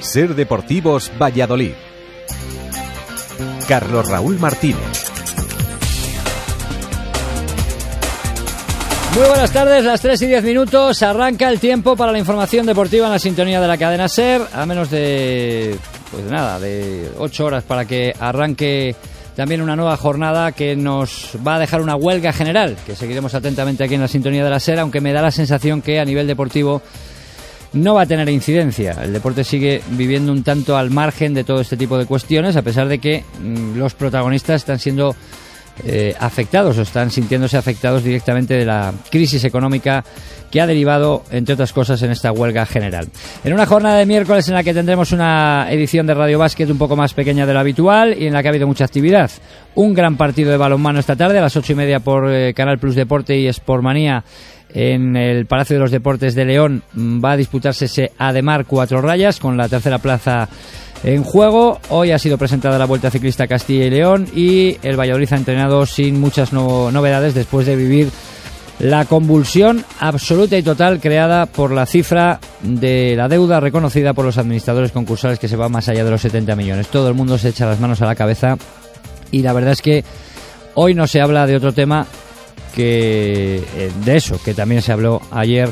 Ser Deportivos Valladolid. Carlos Raúl Martínez. Muy buenas tardes, las 3 y 10 minutos. Arranca el tiempo para la información deportiva en la sintonía de la cadena Ser. A menos de, pues nada, de 8 horas para que arranque también una nueva jornada que nos va a dejar una huelga general, que seguiremos atentamente aquí en la sintonía de la SER, aunque me da la sensación que a nivel deportivo no va a tener incidencia. El deporte sigue viviendo un tanto al margen de todo este tipo de cuestiones, a pesar de que mm, los protagonistas están siendo eh, afectados o están sintiéndose afectados directamente de la crisis económica que ha derivado, entre otras cosas, en esta huelga general. En una jornada de miércoles en la que tendremos una edición de Radio Básquet un poco más pequeña de lo habitual y en la que ha habido mucha actividad. Un gran partido de balonmano esta tarde a las ocho y media por eh, Canal Plus Deporte y Sportmanía en el Palacio de los Deportes de León va a disputarse ese Ademar cuatro rayas con la tercera plaza en juego. Hoy ha sido presentada la Vuelta Ciclista Castilla y León y el Valladolid ha entrenado sin muchas novedades después de vivir la convulsión absoluta y total creada por la cifra de la deuda reconocida por los administradores concursales que se va más allá de los 70 millones. Todo el mundo se echa las manos a la cabeza y la verdad es que hoy no se habla de otro tema que eh, de eso, que también se habló ayer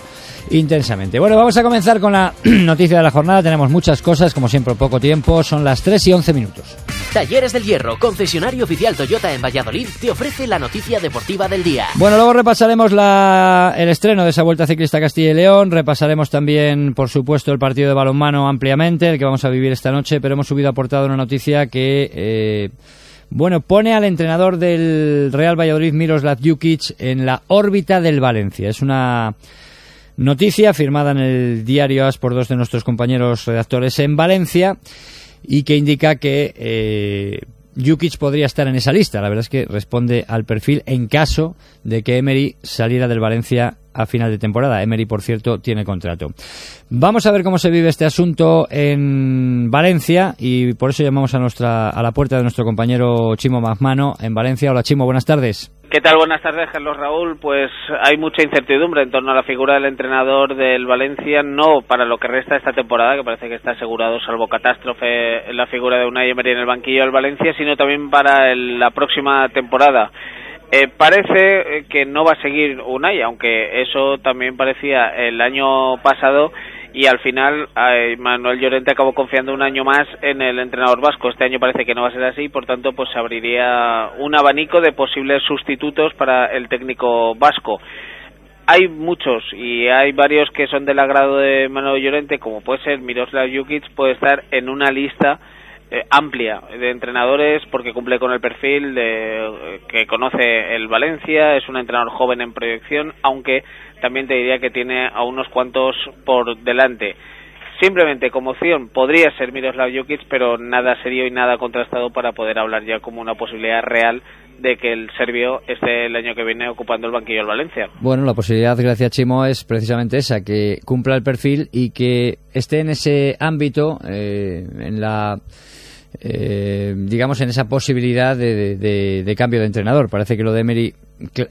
intensamente. Bueno, vamos a comenzar con la noticia de la jornada. Tenemos muchas cosas, como siempre, poco tiempo. Son las 3 y 11 minutos. Talleres del Hierro, concesionario oficial Toyota en Valladolid, te ofrece la noticia deportiva del día. Bueno, luego repasaremos la, el estreno de esa Vuelta Ciclista Castilla y León. Repasaremos también, por supuesto, el partido de balonmano ampliamente, el que vamos a vivir esta noche. Pero hemos subido a portada una noticia que. Eh, bueno, pone al entrenador del Real Valladolid, Miroslav Jukic, en la órbita del Valencia. Es una noticia firmada en el diario AS por dos de nuestros compañeros redactores en Valencia y que indica que eh, Jukic podría estar en esa lista. La verdad es que responde al perfil en caso de que Emery saliera del Valencia a final de temporada. Emery, por cierto, tiene contrato. Vamos a ver cómo se vive este asunto en Valencia y por eso llamamos a nuestra a la puerta de nuestro compañero Chimo Magmano en Valencia. Hola Chimo, buenas tardes. ¿Qué tal? Buenas tardes, Carlos Raúl. Pues hay mucha incertidumbre en torno a la figura del entrenador del Valencia, no para lo que resta esta temporada, que parece que está asegurado, salvo catástrofe, la figura de Unai Emery en el banquillo del Valencia, sino también para la próxima temporada. Eh, parece que no va a seguir Unai, aunque eso también parecía el año pasado y al final eh, Manuel Llorente acabó confiando un año más en el entrenador vasco. Este año parece que no va a ser así, por tanto, pues se abriría un abanico de posibles sustitutos para el técnico vasco. Hay muchos y hay varios que son del agrado de Manuel Llorente, como puede ser Miroslav Jukic, puede estar en una lista eh, amplia de entrenadores porque cumple con el perfil de, eh, que conoce el Valencia, es un entrenador joven en proyección, aunque también te diría que tiene a unos cuantos por delante. Simplemente como opción podría ser Miroslav Jukic, pero nada serio y nada contrastado para poder hablar ya como una posibilidad real de que el serbio esté el año que viene ocupando el banquillo del Valencia. Bueno, la posibilidad, gracias Chimo, es precisamente esa, que cumpla el perfil y que esté en ese ámbito, eh, en la eh, digamos, en esa posibilidad de, cambio de entrenador. Parece que lo de Emery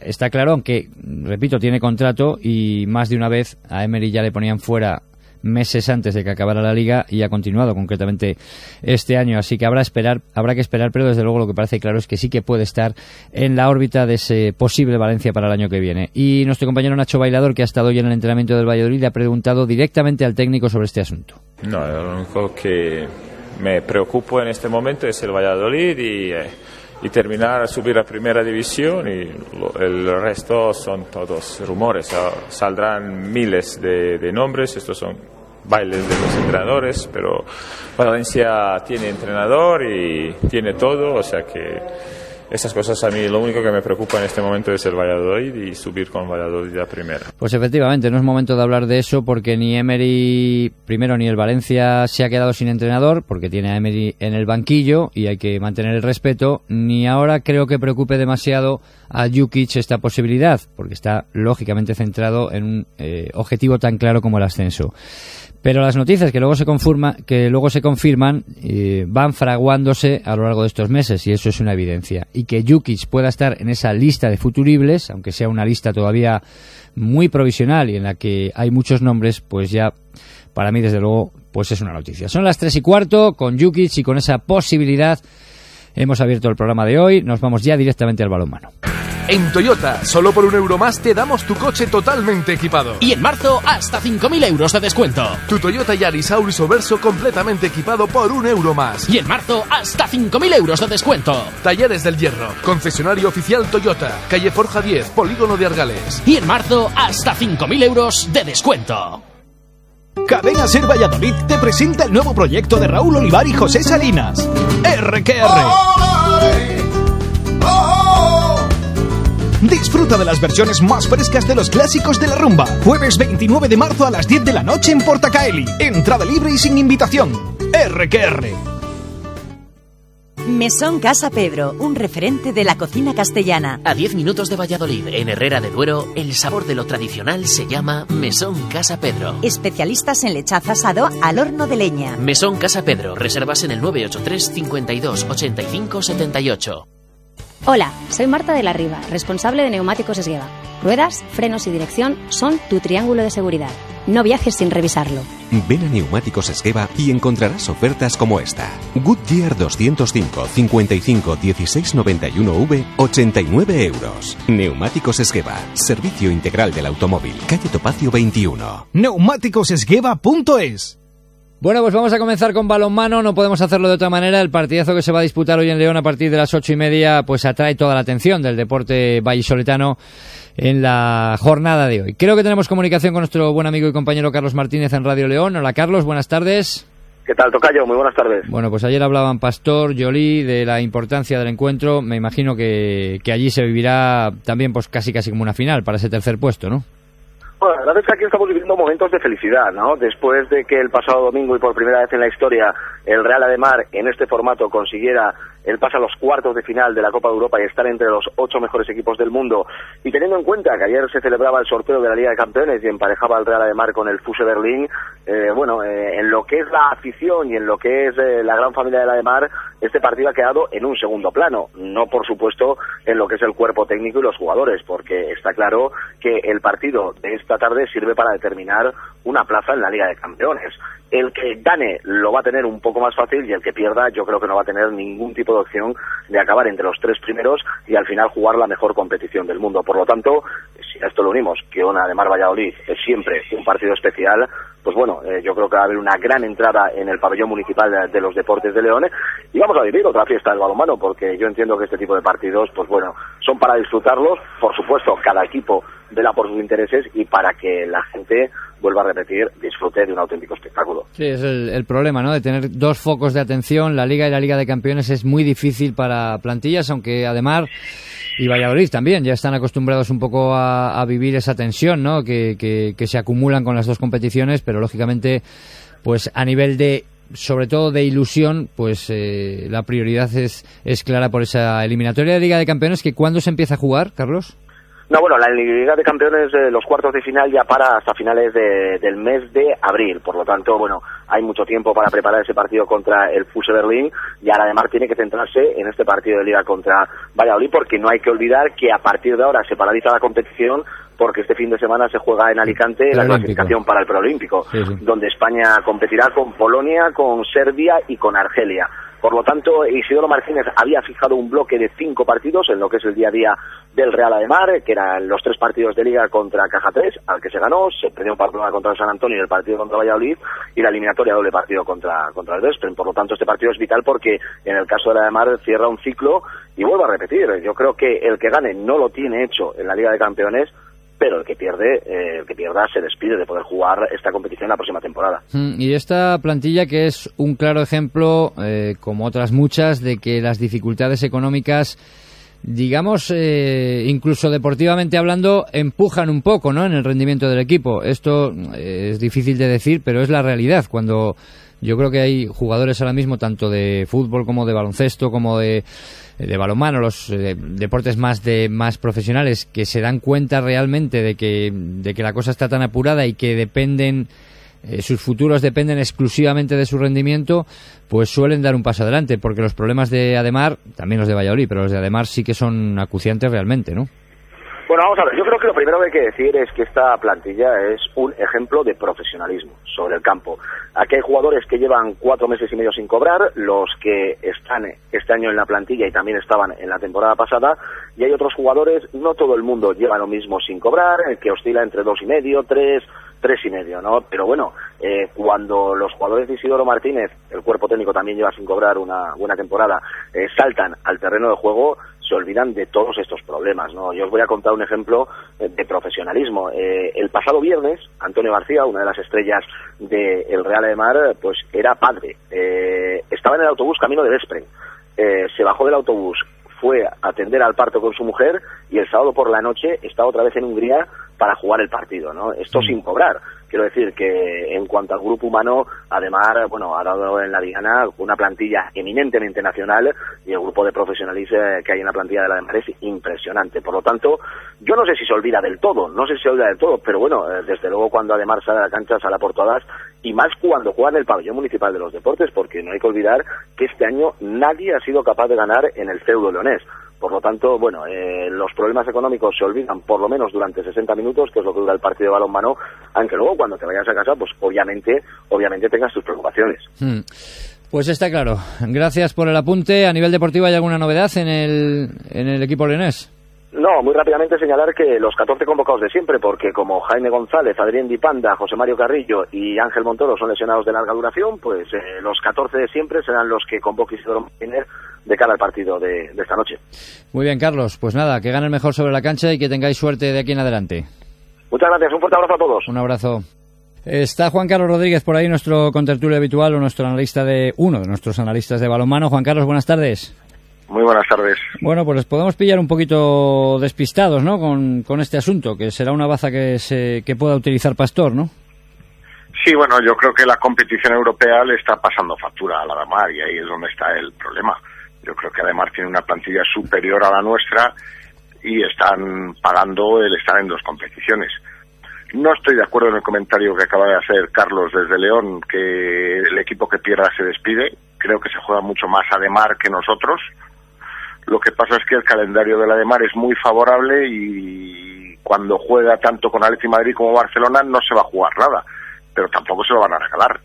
está claro, aunque, repito, tiene contrato y más de una vez a Emery ya le ponían fuera meses antes de que acabara la liga y ha continuado concretamente este año. Así que habrá, esperar, habrá que esperar, pero desde luego lo que parece claro es que sí que puede estar en la órbita de ese posible Valencia para el año que viene. Y nuestro compañero Nacho Bailador, que ha estado hoy en el entrenamiento del Valladolid, ha preguntado directamente al técnico sobre este asunto. No, lo único que me preocupo en este momento es el Valladolid y, eh, y terminar a subir a primera división y el resto son todos rumores. Saldrán miles de, de nombres, estos son bailes de los entrenadores, pero Valencia tiene entrenador y tiene todo, o sea que esas cosas a mí lo único que me preocupa en este momento es el Valladolid y subir con Valladolid a primera. Pues efectivamente, no es momento de hablar de eso porque ni Emery, primero ni el Valencia se ha quedado sin entrenador porque tiene a Emery en el banquillo y hay que mantener el respeto, ni ahora creo que preocupe demasiado a Jukic esta posibilidad porque está lógicamente centrado en un eh, objetivo tan claro como el ascenso. Pero las noticias que luego se, confirma, que luego se confirman eh, van fraguándose a lo largo de estos meses y eso es una evidencia. Y que Jukic pueda estar en esa lista de futuribles, aunque sea una lista todavía muy provisional y en la que hay muchos nombres, pues ya para mí desde luego pues es una noticia. Son las tres y cuarto con Jukic y con esa posibilidad hemos abierto el programa de hoy. Nos vamos ya directamente al balonmano. En Toyota, solo por un euro más te damos tu coche totalmente equipado. Y en marzo, hasta 5.000 euros de descuento. Tu Toyota Yaris Auris o Verso completamente equipado por un euro más. Y en marzo, hasta 5.000 euros de descuento. Talleres del Hierro, concesionario oficial Toyota, calle Forja 10, Polígono de Argales. Y en marzo, hasta 5.000 euros de descuento. Cadena Ser Valladolid te presenta el nuevo proyecto de Raúl Olivar y José Salinas. RQR. Disfruta de las versiones más frescas de los clásicos de la rumba. Jueves 29 de marzo a las 10 de la noche en Portacaeli. Entrada libre y sin invitación. RQR. Mesón Casa Pedro, un referente de la cocina castellana. A 10 minutos de Valladolid, en Herrera de Duero, el sabor de lo tradicional se llama Mesón Casa Pedro. Especialistas en lechazo asado al horno de leña. Mesón Casa Pedro, reservas en el 983 52 85 78. Hola, soy Marta de la Riva, responsable de Neumáticos Esgueva. Ruedas, frenos y dirección son tu triángulo de seguridad. No viajes sin revisarlo. Ven a Neumáticos Esgueva y encontrarás ofertas como esta. Goodyear 205 55 16 91V 89 euros. Neumáticos Esgueva, servicio integral del automóvil, calle Topacio 21. Neumáticosesgueva.es Bueno, pues vamos a comenzar con balonmano. No podemos hacerlo de otra manera. El partidazo que se va a disputar hoy en León a partir de las ocho y media, pues atrae toda la atención del deporte vallisoletano en la jornada de hoy. Creo que tenemos comunicación con nuestro buen amigo y compañero Carlos Martínez en Radio León. Hola, Carlos. Buenas tardes. ¿Qué tal, Tocayo? Muy buenas tardes. Bueno, pues ayer hablaban Pastor, Yolí, de la importancia del encuentro. Me imagino que, que allí se vivirá también, pues casi casi como una final para ese tercer puesto, ¿no? Bueno, la verdad es que aquí estamos viviendo momentos de felicidad, ¿no? Después de que el pasado domingo y por primera vez en la historia el Real Ademar en este formato consiguiera el pase a los cuartos de final de la Copa de Europa y estar entre los ocho mejores equipos del mundo, y teniendo en cuenta que ayer se celebraba el sorteo de la Liga de Campeones y emparejaba al Real Ademar con el Fuse Berlín, eh, bueno, eh, en lo que es la afición y en lo que es eh, la gran familia del Ademar, este partido ha quedado en un segundo plano, no por supuesto en lo que es el cuerpo técnico y los jugadores, porque está claro que el partido de esta tarde sirve para determinar una plaza en la Liga de Campeones. El que gane lo va a tener un poco más fácil y el que pierda yo creo que no va a tener ningún tipo de opción de acabar entre los tres primeros y al final jugar la mejor competición del mundo. Por lo tanto, si a esto lo unimos, que una de Mar Valladolid es siempre un partido especial, pues bueno, eh, yo creo que va a haber una gran entrada en el pabellón municipal de, los deportes de León y vamos a vivir otra fiesta del balonmano porque yo entiendo que este tipo de partidos, pues bueno, son para disfrutarlos, por supuesto, cada equipo vela por sus intereses y para que la gente vuelva a repetir, disfrute de un auténtico espectáculo. Sí, es el, problema, ¿no? De tener dos focos de atención. La Liga y la Liga de Campeones es muy difícil para plantillas, aunque además y Valladolid también ya están acostumbrados un poco a, a vivir esa tensión, ¿no? Que se acumulan con las dos competiciones, pero lógicamente, pues a nivel de sobre todo de ilusión, pues eh, la prioridad es, es clara por esa eliminatoria de Liga de Campeones que cuándo se empieza a jugar, Carlos? No, bueno, la Liga de Campeones, eh, los cuartos de final ya para hasta finales de- del mes de abril. Por lo tanto, bueno, hay mucho tiempo para preparar ese partido contra el Fuse Berlín y ahora además tiene que centrarse en este partido de Liga contra Valladolid porque no hay que olvidar que a partir de ahora se paraliza la competición porque este fin de semana se juega en Alicante la clasificación para el preolímpico, Sí, sí. donde España competirá con Polonia, con Serbia y con Argelia. Por lo tanto, Isidoro Martínez había fijado un bloque de cinco partidos en lo que es el día a día del Real Ademar, que eran los tres partidos de Liga contra Caja 3, al que se ganó, se perdió un partido contra San Antonio y el partido contra Valladolid, y la eliminatoria doble partido contra, contra el Despren. Por lo tanto, este partido es vital porque en el caso del Ademar cierra un ciclo y vuelvo a repetir, yo creo que el que gane no lo tiene hecho en la Liga de Campeones, pero el que pierde, eh, el que pierda se despide de poder jugar esta competición la próxima temporada. Mm, Y esta plantilla que es un claro ejemplo, eh, como otras muchas, de que las dificultades económicas, digamos, eh, incluso deportivamente hablando, empujan un poco ¿no? en el rendimiento del equipo. Esto eh, es difícil de decir, pero es la realidad. Cuando yo creo que hay jugadores ahora mismo, tanto de fútbol como de baloncesto, como de, balonmano, los eh, deportes más de más profesionales, que se dan cuenta realmente de que, de que la cosa está tan apurada y que dependen eh, sus futuros dependen exclusivamente de su rendimiento, pues suelen dar un paso adelante, porque los problemas de Ademar, también los de Valladolid, pero los de Ademar sí que son acuciantes realmente, ¿no? Bueno, vamos a ver, yo creo que lo primero que hay que decir es que esta plantilla es un ejemplo de profesionalismo sobre el campo. Aquí hay jugadores que llevan cuatro meses y medio sin cobrar, los que están este año en la plantilla y también estaban en la temporada pasada, y hay otros jugadores, no todo el mundo lleva lo mismo sin cobrar, que oscila entre dos y medio, tres, tres y medio, ¿no? Pero bueno, eh, cuando los jugadores de Isidoro Martínez, el cuerpo técnico también lleva sin cobrar una buena temporada, eh, saltan al terreno de juego, se olvidan de todos estos problemas. ¿no? Yo os voy a contar un ejemplo eh, de profesionalismo. Eh, el pasado viernes, Antonio García, una de las estrellas del Real de Mar, pues era padre. Eh, estaba en el autobús camino de Despren. se bajó del autobús, fue a atender al parto con su mujer y el sábado por la noche estaba otra vez en Hungría para jugar el partido, ¿no? Esto sin cobrar. Quiero decir que en cuanto al grupo humano, además, bueno, ha dado en la Diana una plantilla eminentemente nacional y el grupo de profesionales que hay en la plantilla de la Demar es impresionante. Por lo tanto, yo no sé si se olvida del todo, no sé si se olvida del todo, pero bueno, eh, desde luego cuando además sale a la cancha sale por todas y más cuando juega en el pabellón municipal de los deportes, porque no hay que olvidar que este año nadie ha sido capaz de ganar en el feudo leonés. Por lo tanto, bueno, eh, los problemas económicos se olvidan por lo menos durante 60 minutos, que es lo que dura el partido de balonmano, aunque luego cuando te vayas a casa, pues obviamente, obviamente tengas tus preocupaciones. Hmm. Pues está claro. Gracias por el apunte. A nivel deportivo, ¿hay alguna novedad en el, en el equipo leonés? No, muy rápidamente señalar que los 14 convocados de siempre, porque como Jaime González, Adrián Dipanda, José Mario Carrillo y Ángel Montoro son lesionados de larga duración, pues eh, los 14 de siempre serán los que convoque Isidoro Martínez de cara al partido de, esta noche. Muy bien, Carlos. Pues nada, que ganen mejor sobre la cancha y que tengáis suerte de aquí en adelante. Muchas gracias. Un fuerte abrazo a todos. Un abrazo. Está Juan Carlos Rodríguez por ahí, nuestro contertulio habitual o nuestro analista de uno de nuestros analistas de balonmano. Juan Carlos, buenas tardes. Muy buenas tardes. Bueno, pues les podemos pillar un poquito despistados, ¿no? Con, con este asunto, que será una baza que, se, que pueda utilizar Pastor, ¿no? Sí, bueno, yo creo que la competición europea le está pasando factura a la Damar y ahí es donde está el problema. Yo creo que además tiene una plantilla superior a la nuestra y están pagando el estar en dos competiciones. No estoy de acuerdo en el comentario que acaba de hacer Carlos desde León, que el equipo que pierda se despide. Creo que se juega mucho más a Demar que nosotros. Lo que pasa es que el calendario de la Demar es muy favorable y cuando juega tanto con Atleti Madrid como Barcelona no se va a jugar nada, pero tampoco se lo van a regalar.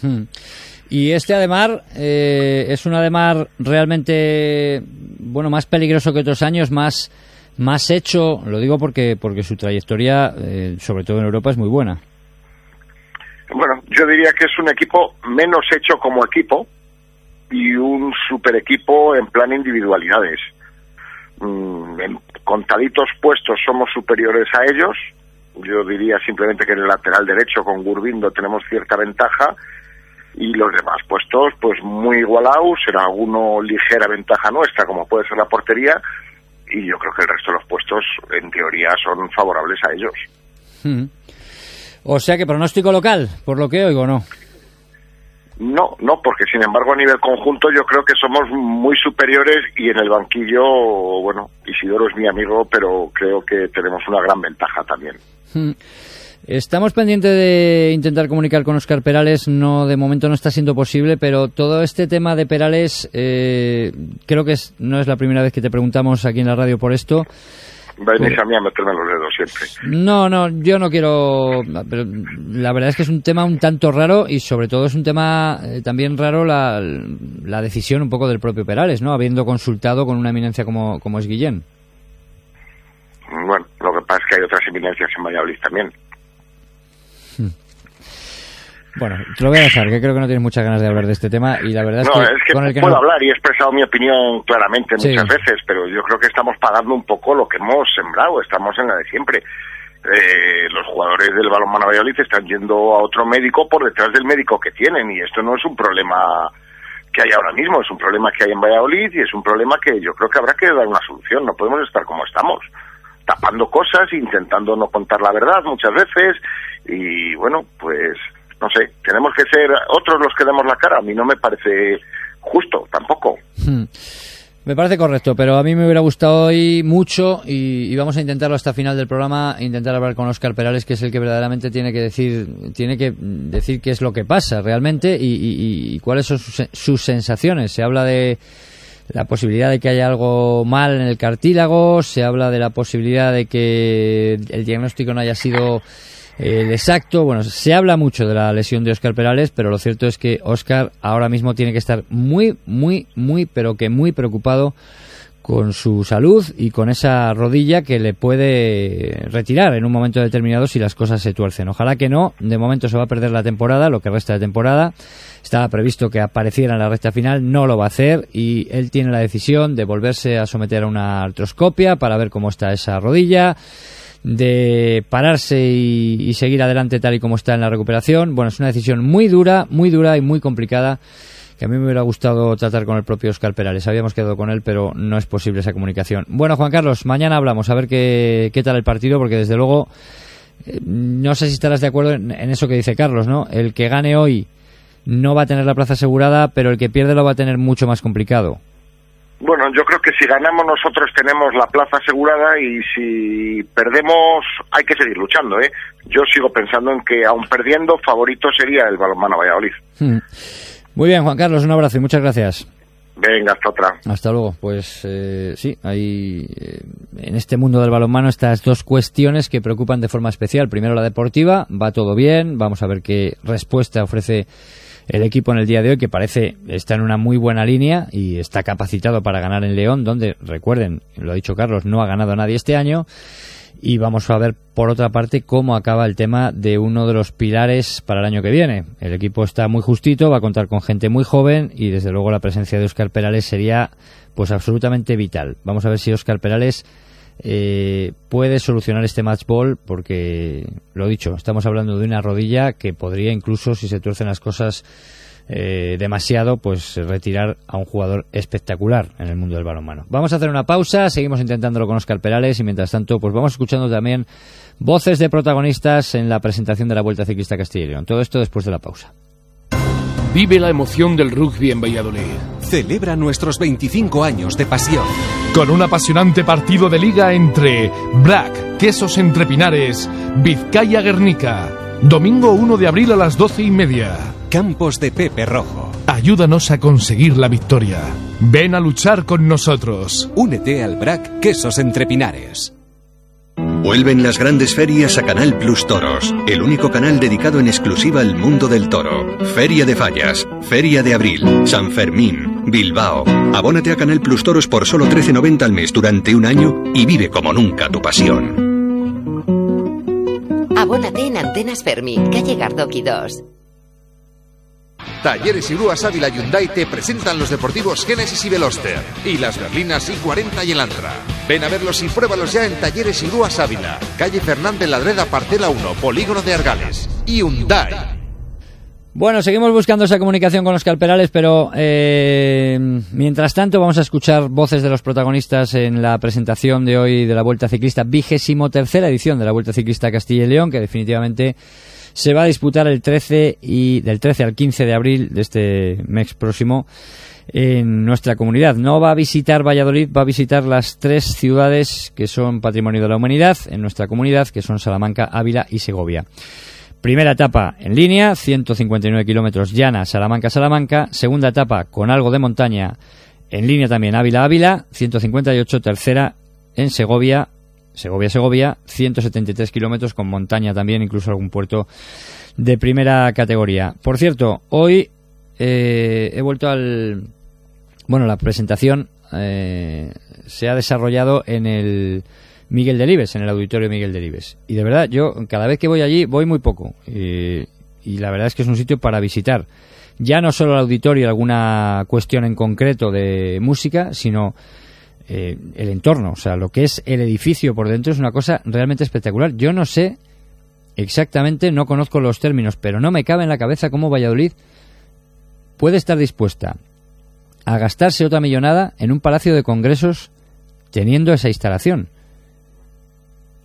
Hmm. Y este Ademar eh, es un Ademar realmente, bueno, más peligroso que otros años, más, más hecho, lo digo porque, porque su trayectoria, eh, sobre todo en Europa, es muy buena. Bueno, yo diría que es un equipo menos hecho como equipo y un super equipo en plan individualidades. Mm, en contaditos puestos somos superiores a ellos. Yo diría simplemente que en el lateral derecho con Gurbindo tenemos cierta ventaja y los demás puestos pues muy igualados, será alguno ligera ventaja nuestra como puede ser la portería y yo creo que el resto de los puestos en teoría son favorables a ellos. Hmm. O sea que pronóstico local, por lo que oigo, ¿no? No, no, porque sin embargo a nivel conjunto yo creo que somos muy superiores y en el banquillo, bueno, Isidoro es mi amigo, pero creo que tenemos una gran ventaja también. Hmm. Estamos pendientes de intentar comunicar con Oscar Perales. No, de momento no está siendo posible, pero todo este tema de Perales, eh, creo que no es la primera vez que te preguntamos aquí en la radio por esto. Venís a mí a meterme los dedos siempre. No, no, yo no quiero. Pero la verdad es que es un tema un tanto raro y sobre todo es un tema eh, también raro la, la, decisión un poco del propio Perales, ¿no? Habiendo consultado con una eminencia como, como es Guillén. Bueno, lo que pasa es que hay otras eminencias en Valladolid también. Bueno, te lo voy a dejar, que creo que no tienes muchas ganas de hablar de este tema y la verdad es no, que, es que con el que puedo hablar y he expresado mi opinión claramente muchas veces, pero yo creo que estamos pagando un poco lo que hemos sembrado, estamos en la de siempre. Eh, los jugadores del balonmano Valladolid están yendo a otro médico por detrás del médico que tienen y esto no es un problema que hay ahora mismo, es un problema que hay en Valladolid y es un problema que yo creo que habrá que dar una solución, no podemos estar como estamos tapando cosas, intentando no contar la verdad muchas veces y bueno, pues no sé, tenemos que ser otros los que demos la cara. A mí no me parece justo tampoco. Hmm. Me parece correcto, pero a mí me hubiera gustado hoy mucho y, vamos a intentarlo hasta final del programa, intentar hablar con Oscar Perales, que es el que verdaderamente tiene que decir, tiene que decir qué es lo que pasa realmente y, cuáles son sus, sus, sensaciones. Se habla de la posibilidad de que haya algo mal en el cartílago, se habla de la posibilidad de que el diagnóstico no haya sido el exacto. Bueno, se habla mucho de la lesión de Oscar Perales, pero lo cierto es que Oscar ahora mismo tiene que estar muy, muy, muy, pero que muy preocupado con su salud y con esa rodilla que le puede retirar en un momento determinado si las cosas se tuercen. Ojalá que no, de momento se va a perder la temporada, lo que resta de temporada. Estaba previsto que apareciera en la recta final, no lo va a hacer y él tiene la decisión de volverse a someter a una artroscopia para ver cómo está esa rodilla de pararse y, seguir adelante tal y como está en la recuperación. Bueno, es una decisión muy dura, muy dura y muy complicada que a mí me hubiera gustado tratar con el propio Oscar Perales. Habíamos quedado con él, pero no es posible esa comunicación. Bueno, Juan Carlos, mañana hablamos a ver qué, qué tal el partido, porque desde luego eh, no sé si estarás de acuerdo en, en, eso que dice Carlos, ¿no? El que gane hoy no va a tener la plaza asegurada, pero el que pierde lo va a tener mucho más complicado. Bueno, yo creo que si ganamos nosotros tenemos la plaza asegurada y si perdemos hay que seguir luchando, ¿eh? Yo sigo pensando en que aun perdiendo favorito sería el balonmano Valladolid. Hmm. Muy bien, Juan Carlos, un abrazo y muchas gracias. Venga, hasta otra. Hasta luego. Pues eh, sí, hay eh, en este mundo del balonmano estas dos cuestiones que preocupan de forma especial. Primero la deportiva, va todo bien, vamos a ver qué respuesta ofrece el equipo en el día de hoy, que parece está en una muy buena línea y está capacitado para ganar en León, donde, recuerden, lo ha dicho Carlos, no ha ganado nadie este año. Y vamos a ver, por otra parte, cómo acaba el tema de uno de los pilares para el año que viene. El equipo está muy justito, va a contar con gente muy joven y, desde luego, la presencia de Oscar Perales sería pues absolutamente vital. Vamos a ver si Oscar Perales eh, puede solucionar este match ball porque, lo dicho, estamos hablando de una rodilla que podría incluso, si se tuercen las cosas eh, demasiado, pues retirar a un jugador espectacular en el mundo del balonmano. Vamos a hacer una pausa, seguimos intentándolo con Oscar Perales y mientras tanto, pues vamos escuchando también voces de protagonistas en la presentación de la Vuelta Ciclista Castilla y León. Todo esto después de la pausa. Vive la emoción del rugby en Valladolid. Celebra nuestros 25 años de pasión. Con un apasionante partido de liga entre Black, Quesos Entre Pinares, Vizcaya Guernica. Domingo 1 de abril a las 12 y media. Campos de Pepe Rojo. Ayúdanos a conseguir la victoria. Ven a luchar con nosotros. Únete al BRAC Quesos Entre Pinares. Vuelven las grandes ferias a Canal Plus Toros, el único canal dedicado en exclusiva al mundo del toro. Feria de Fallas, Feria de Abril, San Fermín, Bilbao. Abónate a Canal Plus Toros por solo 13.90 al mes durante un año y vive como nunca tu pasión. Abónate en Antenas Fermín, calle Gardoki 2. Talleres y Grúas Ávila Hyundai te presentan los deportivos Genesis y Veloster y las berlinas I40 y el Antra. Ven a verlos y pruébalos ya en Talleres y Grúas Ávila, calle Fernández Ladreda, Parcela 1, Polígono de Argales. Hyundai. Bueno, seguimos buscando esa comunicación con Oscar Perales, pero eh, mientras tanto vamos a escuchar voces de los protagonistas en la presentación de hoy de la Vuelta Ciclista, vigésimo tercera edición de la Vuelta Ciclista Castilla y León, que definitivamente se va a disputar el 13 y del 13 al 15 de abril de este mes próximo en nuestra comunidad. No va a visitar Valladolid, va a visitar las tres ciudades que son patrimonio de la humanidad en nuestra comunidad, que son Salamanca, Ávila y Segovia. Primera etapa en línea, 159 kilómetros llana, Salamanca, Salamanca. Segunda etapa con algo de montaña en línea también, Ávila, Ávila, 158. Tercera en Segovia, Segovia-Segovia, 173 kilómetros con montaña también, incluso algún puerto de primera categoría. Por cierto, hoy eh, he vuelto al... Bueno, la presentación eh, se ha desarrollado en el Miguel Delibes, en el auditorio Miguel Delibes. Y de verdad, yo cada vez que voy allí voy muy poco. y la verdad es que es un sitio para visitar. Ya no solo el auditorio, alguna cuestión en concreto de música, sino eh, el entorno, o sea, lo que es el edificio por dentro es una cosa realmente espectacular. Yo no sé exactamente, no conozco los términos, pero no me cabe en la cabeza cómo Valladolid puede estar dispuesta a gastarse otra millonada en un palacio de congresos teniendo esa instalación.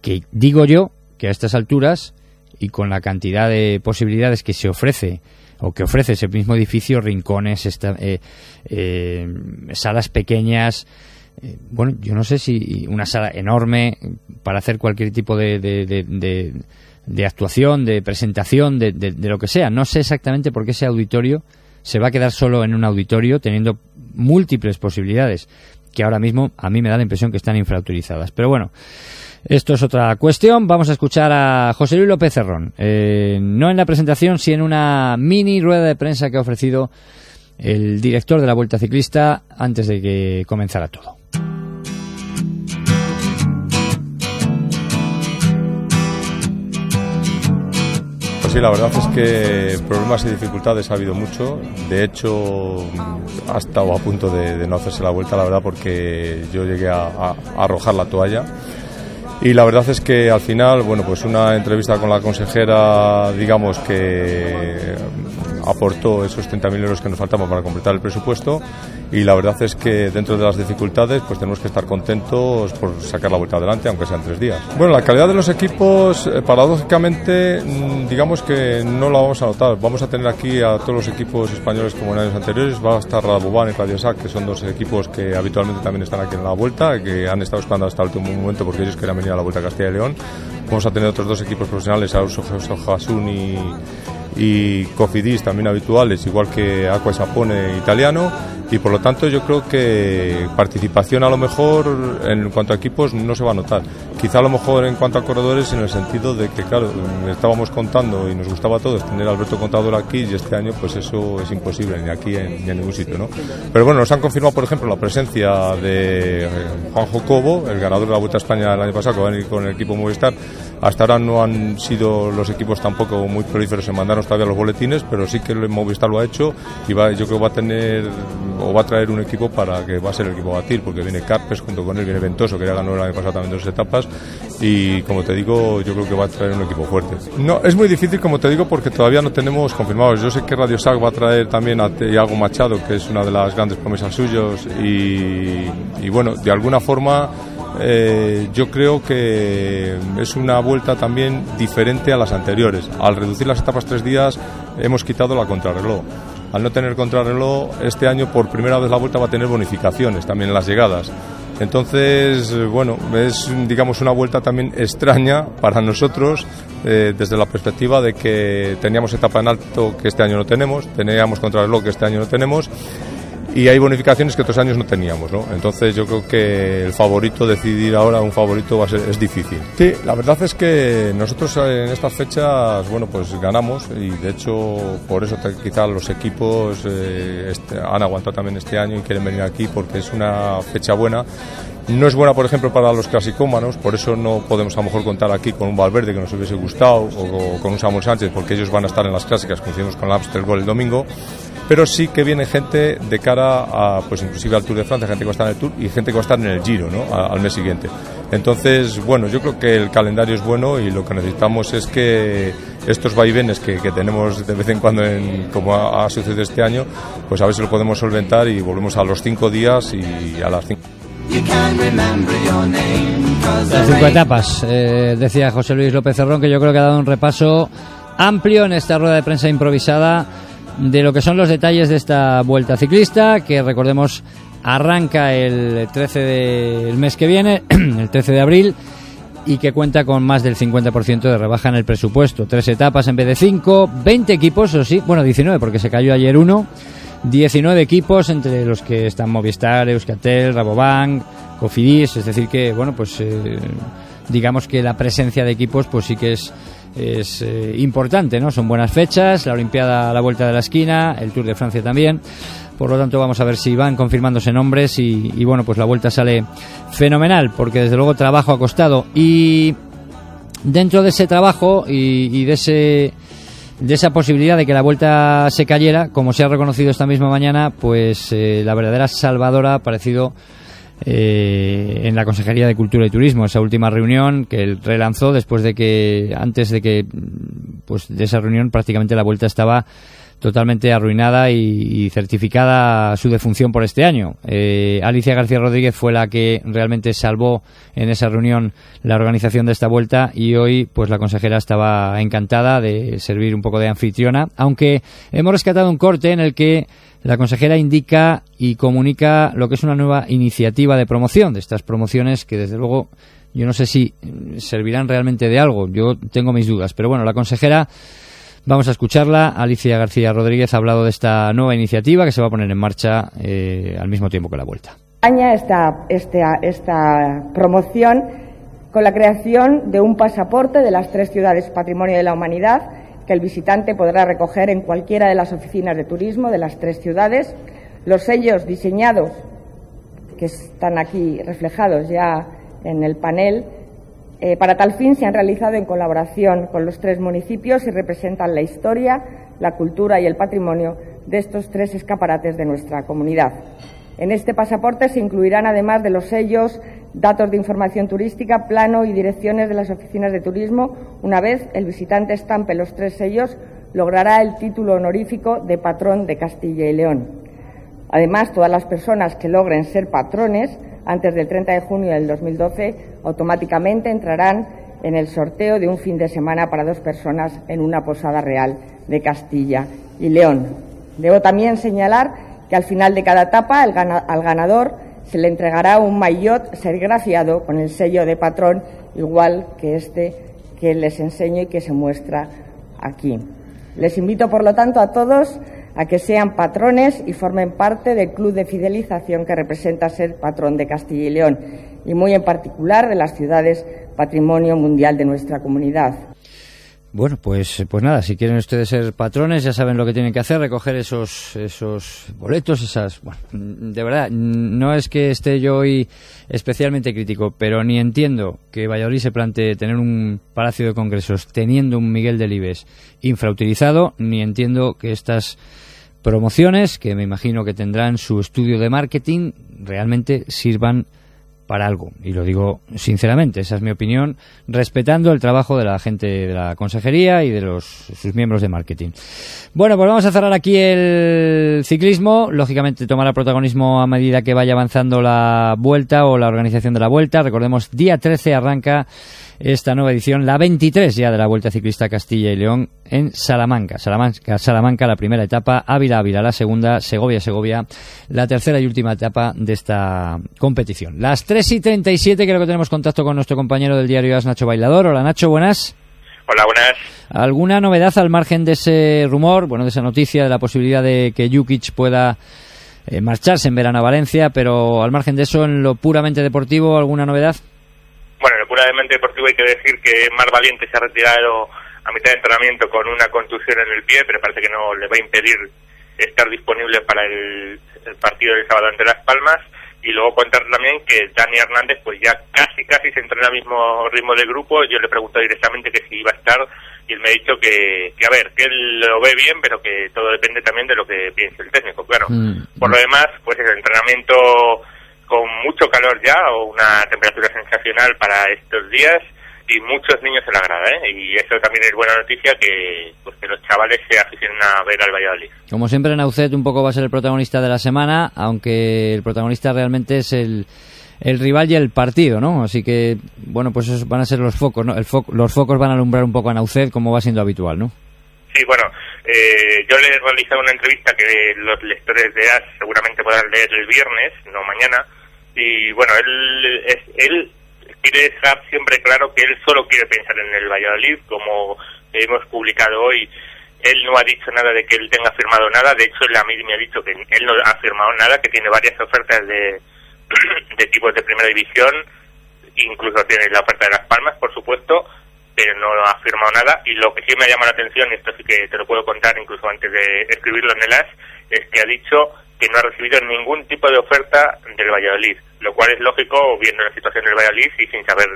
Que digo yo que a estas alturas y con la cantidad de posibilidades que se ofrece o que ofrece ese mismo edificio, rincones, eh, eh, salas pequeñas, eh, bueno, yo no sé si una sala enorme para hacer cualquier tipo de, de, actuación, de presentación, de, lo que sea. No sé exactamente por qué ese auditorio se va a quedar solo en un auditorio teniendo múltiples posibilidades. que ahora mismo a mí me da la impresión que están infrautilizadas. Pero bueno, esto es otra cuestión. Vamos a escuchar a José Luis López Cerrón. Eh, no en la presentación, sino en una mini rueda de prensa que ha ofrecido el director de la Vuelta Ciclista antes de que comenzara todo. Pues sí, la verdad es que problemas y dificultades ha habido mucho. De hecho, ha estado a punto de, no hacerse la vuelta, la verdad, porque yo llegué a arrojar la toalla y la verdad es que al final, bueno, pues una entrevista con la consejera, digamos que aportó esos 30.000 euros que nos faltaban para completar el presupuesto y la verdad es que dentro de las dificultades pues tenemos que estar contentos por sacar la vuelta adelante aunque sean tres días. Bueno, la calidad de los equipos eh, paradójicamente mm, digamos que no la vamos a notar. Vamos a tener aquí a todos los equipos españoles como en años anteriores. Va a estar Raboban y Radiosac que son dos equipos que habitualmente también están aquí en la vuelta, que han estado esperando hasta el último momento porque ellos querían venir a la vuelta a Castilla y León. Vamos a tener otros dos equipos profesionales, Auso Hasun y y Cofidis también habituales, igual que Aqua Sapone italiano y por lo tanto yo creo que participación a lo mejor en cuanto a equipos no se va a notar. Quizá a lo mejor en cuanto a corredores en el sentido de que claro, estábamos contando y nos gustaba a todos tener a Alberto Contador aquí y este año pues eso es imposible ni aquí ni en ningún sitio, ¿no? Pero bueno, nos han confirmado por ejemplo la presencia de eh, Juanjo Cobo, el ganador de la Vuelta a España el año pasado que va a venir con el equipo Movistar. Hasta ahora no han sido los equipos tampoco muy prolíferos en mandarnos todavía los boletines, pero sí que el Movistar lo ha hecho y va, yo creo que va a tener o va a traer un equipo para que va a ser el equipo batir, porque viene Carpes junto con él, viene Ventoso, que ya ganó el año pasado también dos etapas, y como te digo, yo creo que va a traer un equipo fuerte. No, es muy difícil, como te digo, porque todavía no tenemos confirmados. Yo sé que Radio Sac va a traer también a Iago Machado, que es una de las grandes promesas suyos, y, y bueno, de alguna forma eh, yo creo que es una vuelta también diferente a las anteriores. Al reducir las etapas tres días hemos quitado la contrarreloj. Al no tener contrarreloj, este año por primera vez la vuelta va a tener bonificaciones también en las llegadas. Entonces, bueno, es digamos una vuelta también extraña para nosotros eh, desde la perspectiva de que teníamos etapa en alto que este año no tenemos, teníamos contrarreloj que este año no tenemos y hay bonificaciones que otros años no teníamos, ¿no? Entonces yo creo que el favorito, decidir ahora un favorito va a ser, es difícil. Sí, la verdad es que nosotros en estas fechas, bueno, pues ganamos y de hecho por eso quizá los equipos eh, este, han aguantado también este año y quieren venir aquí porque es una fecha buena. No es buena, por ejemplo, para los clasicómanos, por eso no podemos a lo mejor contar aquí con un Valverde que nos hubiese gustado o, con un Samuel Sánchez, porque ellos van a estar en las clásicas, coincidimos con Amstel Gol el domingo pero sí que viene gente de cara a, pues inclusive al Tour de Francia, gente que va a estar en el Tour y gente que va a estar en el Giro, ¿no? al mes siguiente. Entonces, bueno, yo creo que el calendario es bueno y lo que necesitamos es que estos vaivenes que, que tenemos de vez en cuando, en, como ha, sucedido este año, pues a ver si lo podemos solventar y volvemos a los cinco días y a las cinco. Las cinco etapas, eh, decía José Luis López Cerrón, que yo creo que ha dado un repaso amplio en esta rueda de prensa improvisada de lo que son los detalles de esta vuelta ciclista, que recordemos arranca el 13 del mes que viene, el 13 de abril, y que cuenta con más del 50% de rebaja en el presupuesto. Tres etapas en vez de cinco, 20 equipos, o sí, bueno, 19, porque se cayó ayer uno. 19 equipos, entre los que están Movistar, Euskatel, Rabobank, Cofidis, es decir que, bueno, pues eh, digamos que la presencia de equipos pues sí que es es eh, importante, ¿no? Son buenas fechas, la Olimpiada a la vuelta de la esquina, el Tour de Francia también. Por lo tanto, vamos a ver si van confirmándose nombres y, bueno, pues la vuelta sale fenomenal, porque desde luego trabajo ha costado. Y dentro de ese trabajo y, de ese de esa posibilidad de que la vuelta se cayera, como se ha reconocido esta misma mañana, pues eh, la verdadera salvadora ha parecido eh, en la Consejería de Cultura y Turismo, esa última reunión que él relanzó después de que, antes de que, pues de esa reunión prácticamente la vuelta estaba totalmente arruinada y, certificada su defunción por este año. Eh, Alicia García Rodríguez fue la que realmente salvó en esa reunión la organización de esta vuelta y hoy pues la consejera estaba encantada de servir un poco de anfitriona, aunque hemos rescatado un corte en el que la consejera indica y comunica lo que es una nueva iniciativa de promoción, de estas promociones que desde luego yo no sé si servirán realmente de algo, yo tengo mis dudas, pero bueno, la consejera, vamos a escucharla, Alicia García Rodríguez ha hablado de esta nueva iniciativa que se va a poner en marcha eh, al mismo tiempo que la vuelta. Esta, esta, esta promoción con la creación de un pasaporte de las tres ciudades Patrimonio de la Humanidad que el visitante podrá recoger en cualquiera de las oficinas de turismo de las tres ciudades. Los sellos diseñados, que están aquí reflejados ya en el panel, eh, para tal fin se han realizado en colaboración con los tres municipios y representan la historia, la cultura y el patrimonio de estos tres escaparates de nuestra comunidad. En este pasaporte se incluirán, además de los sellos, datos de información turística, plano y direcciones de las oficinas de turismo. Una vez el visitante estampe los tres sellos, logrará el título honorífico de patrón de Castilla y León. Además, todas las personas que logren ser patrones antes del 30 de junio del 2012 automáticamente entrarán en el sorteo de un fin de semana para dos personas en una posada real de Castilla y León. Debo también señalar que al final de cada etapa al ganador se le entregará un maillot serigrafiado con el sello de patrón, igual que este que les enseño y que se muestra aquí. Les invito, por lo tanto, a todos a que sean patrones y formen parte del club de fidelización que representa ser patrón de Castilla y León y muy en particular de las ciudades patrimonio mundial de nuestra comunidad. Bueno, pues, pues nada, si quieren ustedes ser patrones, ya saben lo que tienen que hacer, recoger esos, esos boletos, esas... Bueno, de verdad, no es que esté yo hoy especialmente crítico, pero ni entiendo que Valladolid se plantee tener un palacio de congresos teniendo un Miguel Delibes infrautilizado, ni entiendo que estas promociones, que me imagino que tendrán su estudio de marketing, realmente sirvan para algo. Y lo digo sinceramente, esa es mi opinión, respetando el trabajo de la gente de la consejería y de los, sus miembros de marketing. Bueno, pues vamos a cerrar aquí el ciclismo. Lógicamente tomará protagonismo a medida que vaya avanzando la vuelta o la organización de la vuelta. Recordemos, día 13 arranca esta nueva edición, la 23 ya de la Vuelta Ciclista Castilla y León en Salamanca. Salamanca, Salamanca la primera etapa, Ávila, Ávila la segunda, Segovia, Segovia la tercera y última etapa de esta competición. Las 3 y 37 creo que tenemos contacto con nuestro compañero del diario As, Nacho Bailador. Hola Nacho, buenas. Hola, buenas. ¿Alguna novedad al margen de ese rumor, bueno, de esa noticia de la posibilidad de que Jukic pueda eh, marcharse en verano a Valencia, pero al margen de eso, en lo puramente deportivo, ¿alguna novedad? Bueno, puramente deportivo hay que decir que Mar Valiente se ha retirado a mitad de entrenamiento con una contusión en el pie, pero parece que no le va a impedir estar disponible para el, partido del sábado ante Las Palmas. Y luego contar también que Dani Hernández pues ya casi casi se entrena al mismo ritmo del grupo. Yo le pregunto directamente que si iba a estar y él me ha dicho que, que a ver, que él lo ve bien, pero que todo depende también de lo que piense el técnico, claro. Mm. Por lo demás, pues el entrenamiento con mucho calor ya o una temperatura sensacional para estos días y muchos niños en la grada, ¿eh? Y eso también es buena noticia que, pues, que los chavales se aficionen a ver al Valladolid. Como siempre, Naucet un poco va a ser el protagonista de la semana, aunque el protagonista realmente es el, el rival y el partido, ¿no? Así que, bueno, pues esos van a ser los focos, ¿no? El los focos van a alumbrar un poco a Naucet como va siendo habitual, ¿no? Sí, bueno, eh, yo le he realizado una entrevista que los lectores de AS seguramente podrán leer el viernes, no mañana, y bueno, él, él quiere dejar siempre claro que él solo quiere pensar en el Valladolid, como hemos publicado hoy. Él no ha dicho nada de que él tenga firmado nada, de hecho él a mí me ha dicho que él no ha firmado nada, que tiene varias ofertas de, de equipos de primera división, incluso tiene la oferta de Las Palmas, por supuesto, pero no ha firmado nada. Y lo que sí me ha llamado la atención, y esto sí que te lo puedo contar incluso antes de escribirlo en el AS, es que ha dicho que no ha recibido ningún tipo de oferta del Valladolid, lo cual es lógico viendo la situación del Valladolid y sin saber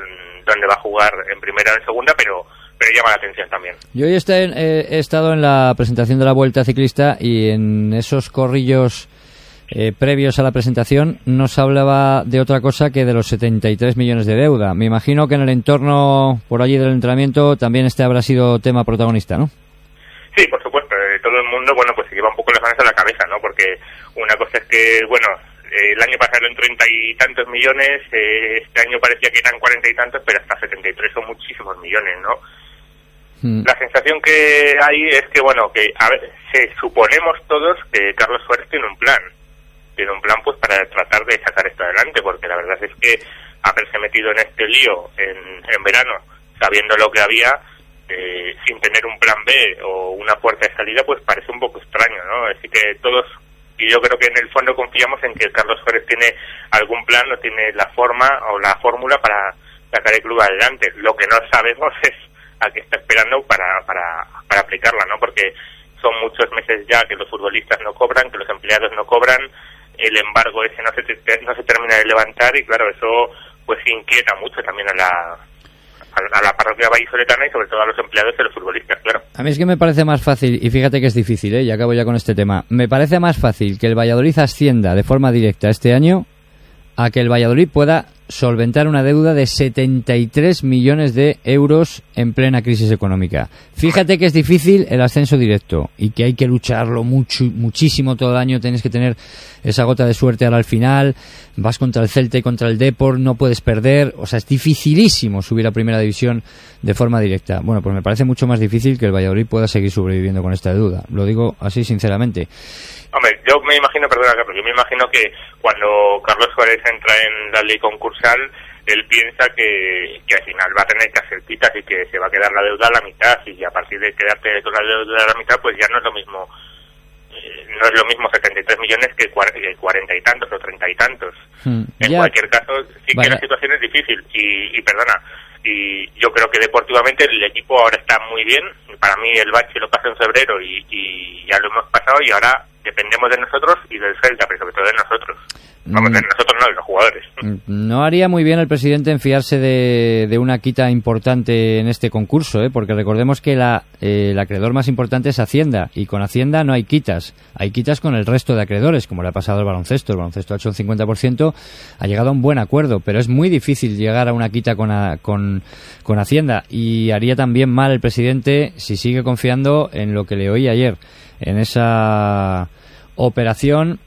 dónde va a jugar en primera o en segunda, pero pero llama la atención también. Yo hoy he, estado en la presentación de la Vuelta Ciclista y en esos corrillos eh, previos a la presentación no se hablaba de otra cosa que de los 73 millones de deuda. Me imagino que en el entorno por allí del entrenamiento también este habrá sido tema protagonista, ¿no? Sí, por supuesto. Eh, todo el mundo, bueno, pues se lleva un poco las manos a la cabeza, ¿no? Porque una cosa es que, bueno, eh, el año pasado en treinta y tantos millones, eh, este año parecía que eran cuarenta y tantos, pero hasta setenta y tres son muchísimos millones, ¿no? Hmm. La sensación que hay es que, bueno, que a ver, se suponemos todos que Carlos Suárez tiene un plan, tiene un plan pues para tratar de sacar esto adelante, porque la verdad es que haberse metido en este lío en, en verano, sabiendo lo que había, eh, sin tener un plan B o una puerta de salida, pues parece un poco extraño, ¿no? Así que todos y yo creo que en el fondo confiamos en que Carlos Suárez tiene algún plan o tiene la forma o la fórmula para sacar el club adelante. Lo que no sabemos es a qué está esperando para, para, para aplicarla, ¿no? Porque son muchos meses ya que los futbolistas no cobran, que los empleados no cobran, el embargo ese no se, no se termina de levantar y claro, eso pues inquieta mucho también a la, a la parroquia vallisoletana y sobre todo a los empleados y los futbolistas, claro. A mí es que me parece más fácil, y fíjate que es difícil, ¿eh? y acabo ya con este tema, me parece más fácil que el Valladolid ascienda de forma directa este año a que el Valladolid pueda solventar una deuda de 73 millones de euros en plena crisis económica. Fíjate que es difícil el ascenso directo y que hay que lucharlo mucho, muchísimo todo el año. Tienes que tener esa gota de suerte ahora al final. Vas contra el Celta y contra el Deport, no puedes perder. O sea, es dificilísimo subir a primera división de forma directa. Bueno, pues me parece mucho más difícil que el Valladolid pueda seguir sobreviviendo con esta deuda. Lo digo así sinceramente. Hombre, yo me imagino, perdona Carlos, yo me imagino que cuando Carlos Suárez entra en la ley él piensa que, que al final va a tener que hacer quitas y que se va a quedar la deuda a la mitad y a partir de quedarte con la deuda a la mitad, pues ya no es lo mismo eh, no es lo mismo 73 millones que cuarenta y tantos o treinta y tantos. Hmm, en cualquier caso, sí que la situación es difícil y, y perdona, y yo creo que deportivamente el equipo ahora está muy bien. Para mí el bache lo pasó en febrero y, y ya lo hemos pasado y ahora dependemos de nosotros y del Celta, pero sobre todo de nosotros. Vamos, de mm. nosotros no, de los jugadores. Mm, no haría muy bien el presidente en fiarse de, de una quita importante en este concurso, ¿eh? porque recordemos que la, eh, el acreedor más importante es Hacienda, y con Hacienda no hay quitas. Hay quitas con el resto de acreedores, como le ha pasado al baloncesto. El baloncesto ha hecho un 50%, ha llegado a un buen acuerdo, pero es muy difícil llegar a una quita con, con, con Hacienda, y haría también mal el presidente si sigue confiando en lo que le oí ayer, en esa operación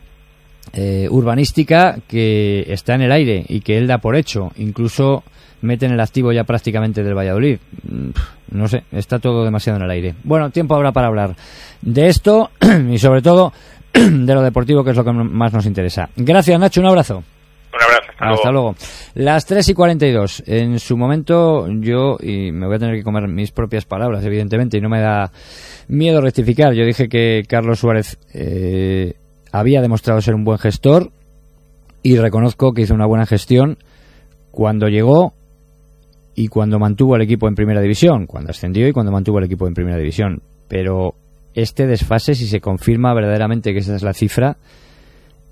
eh, urbanística que está en el aire y que él da por hecho. Incluso mete en el activo ya prácticamente del Valladolid. Mm, no sé, está todo demasiado en el aire. Bueno, tiempo habrá para hablar de esto y sobre todo de lo deportivo, que es lo que más nos interesa. Gracias, Nacho, un abrazo. Un abrazo, hasta, luego. Las 3 y 42. En su momento, yo, y me voy a tener que comer mis propias palabras, evidentemente, y no me da miedo rectificar. Yo dije que Carlos Suárez eh, había demostrado ser un buen gestor y reconozco que hizo una buena gestión cuando llegó y cuando mantuvo el equipo en primera división, cuando ascendió y cuando mantuvo el equipo en primera división. Pero este desfase, si se confirma verdaderamente que esa es la cifra,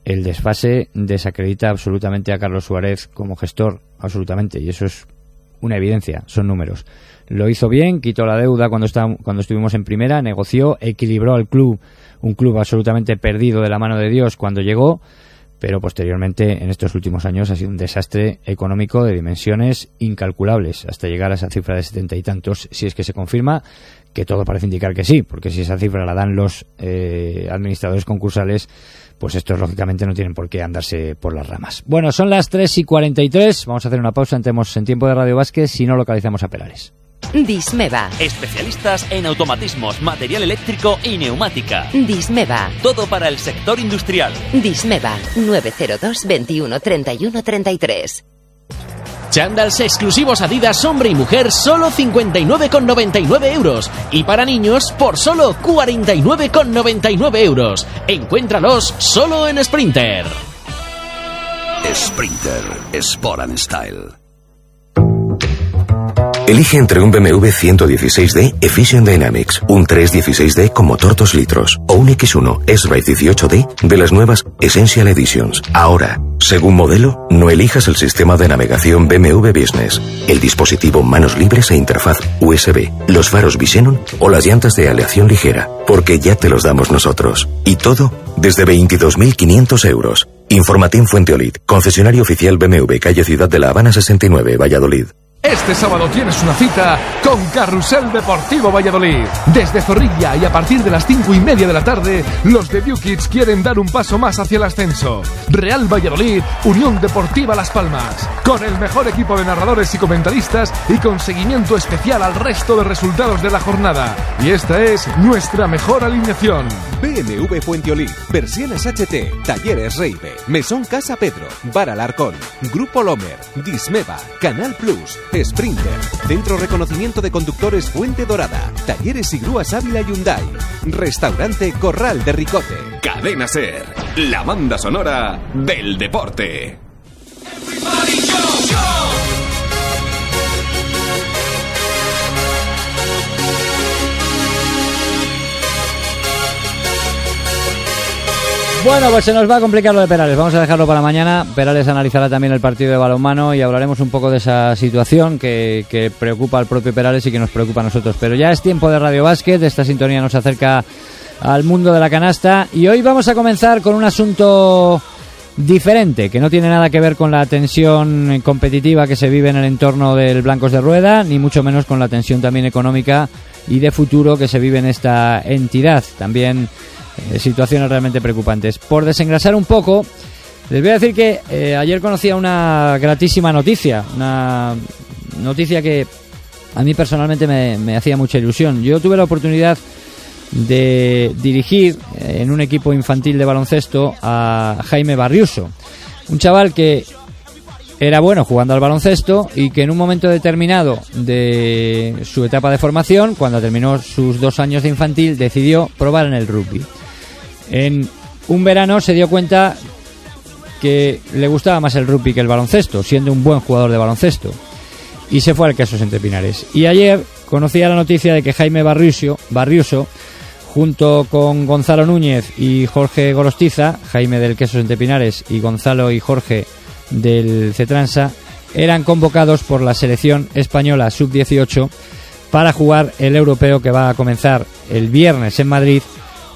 el desfase desacredita absolutamente a Carlos Suárez como gestor, absolutamente, y eso es una evidencia, son números. Lo hizo bien, quitó la deuda cuando, cuando estuvimos en primera, negoció, equilibró al club un club absolutamente perdido de la mano de Dios cuando llegó, pero posteriormente en estos últimos años ha sido un desastre económico de dimensiones incalculables hasta llegar a esa cifra de setenta y tantos, si es que se confirma, que todo parece indicar que sí, porque si esa cifra la dan los eh, administradores concursales, pues estos lógicamente no tienen por qué andarse por las ramas. Bueno, son las 3 y 43, vamos a hacer una pausa, entremos en tiempo de Radio Vázquez si no localizamos a Pelares. Dismeva. Especialistas en automatismos, material eléctrico y neumática. Dismeva. Todo para el sector industrial. Dismeva. 902 21 31 33. Chandals exclusivos Adidas hombre y mujer solo 59,99 euros y para niños por solo 49,99 euros. Encuéntralos solo en Sprinter. Sprinter, Sport and Style. Elige entre un BMW 116D Efficient Dynamics, un 316D con motor 2 litros o un X1 S-Ride 18D de las nuevas Essential Editions. Ahora, según modelo, no elijas el sistema de navegación BMW Business, el dispositivo manos libres e interfaz USB, los faros Visenon o las llantas de aleación ligera, porque ya te los damos nosotros. Y todo desde 22.500 euros. Infórmate en Fuenteolid, concesionario oficial BMW, calle Ciudad de la Habana 69, Valladolid. Este sábado tienes una cita con Carrusel Deportivo Valladolid. Desde Zorrilla y a partir de las cinco y media de la tarde, los de View Kids quieren dar un paso más hacia el ascenso. Real Valladolid, Unión Deportiva Las Palmas. Con el mejor equipo de narradores y comentaristas y con seguimiento especial al resto de resultados de la jornada. Y esta es nuestra mejor alineación. BMW Fuentiolí, Persianas HT, Talleres Reibe, Mesón Casa Pedro, Bar Alarcón, Grupo Lomer, Dismeva, Canal Plus, Sprinter, Centro Reconocimiento de Conductores Fuente Dorada, Talleres y Grúas Ávila Hyundai, Restaurante Corral de Ricote. Cadena Ser, la banda sonora del deporte. Bueno, pues se nos va a complicar lo de Perales. Vamos a dejarlo para mañana. Perales analizará también el partido de balonmano y hablaremos un poco de esa situación que, que preocupa al propio Perales y que nos preocupa a nosotros. Pero ya es tiempo de Radio Básquet. Esta sintonía nos acerca al mundo de la canasta. Y hoy vamos a comenzar con un asunto diferente, que no tiene nada que ver con la tensión competitiva que se vive en el entorno del Blancos de Rueda, ni mucho menos con la tensión también económica y de futuro que se vive en esta entidad. También eh, situaciones realmente preocupantes. Por desengrasar un poco, les voy a decir que eh, ayer conocía una gratísima noticia, una noticia que a mí personalmente me, me hacía mucha ilusión. Yo tuve la oportunidad de dirigir en un equipo infantil de baloncesto a Jaime Barriuso, un chaval que era bueno jugando al baloncesto y que en un momento determinado de su etapa de formación, cuando terminó sus dos años de infantil, decidió probar en el rugby. En un verano se dio cuenta que le gustaba más el rugby que el baloncesto, siendo un buen jugador de baloncesto. Y se fue al Quesos Entre Pinares. Y ayer conocía la noticia de que Jaime Barriuso, Barriuso junto con Gonzalo Núñez y Jorge Gorostiza, Jaime del Quesos Entre Pinares y Gonzalo y Jorge del Cetransa, eran convocados por la selección española sub-18 para jugar el europeo que va a comenzar el viernes en Madrid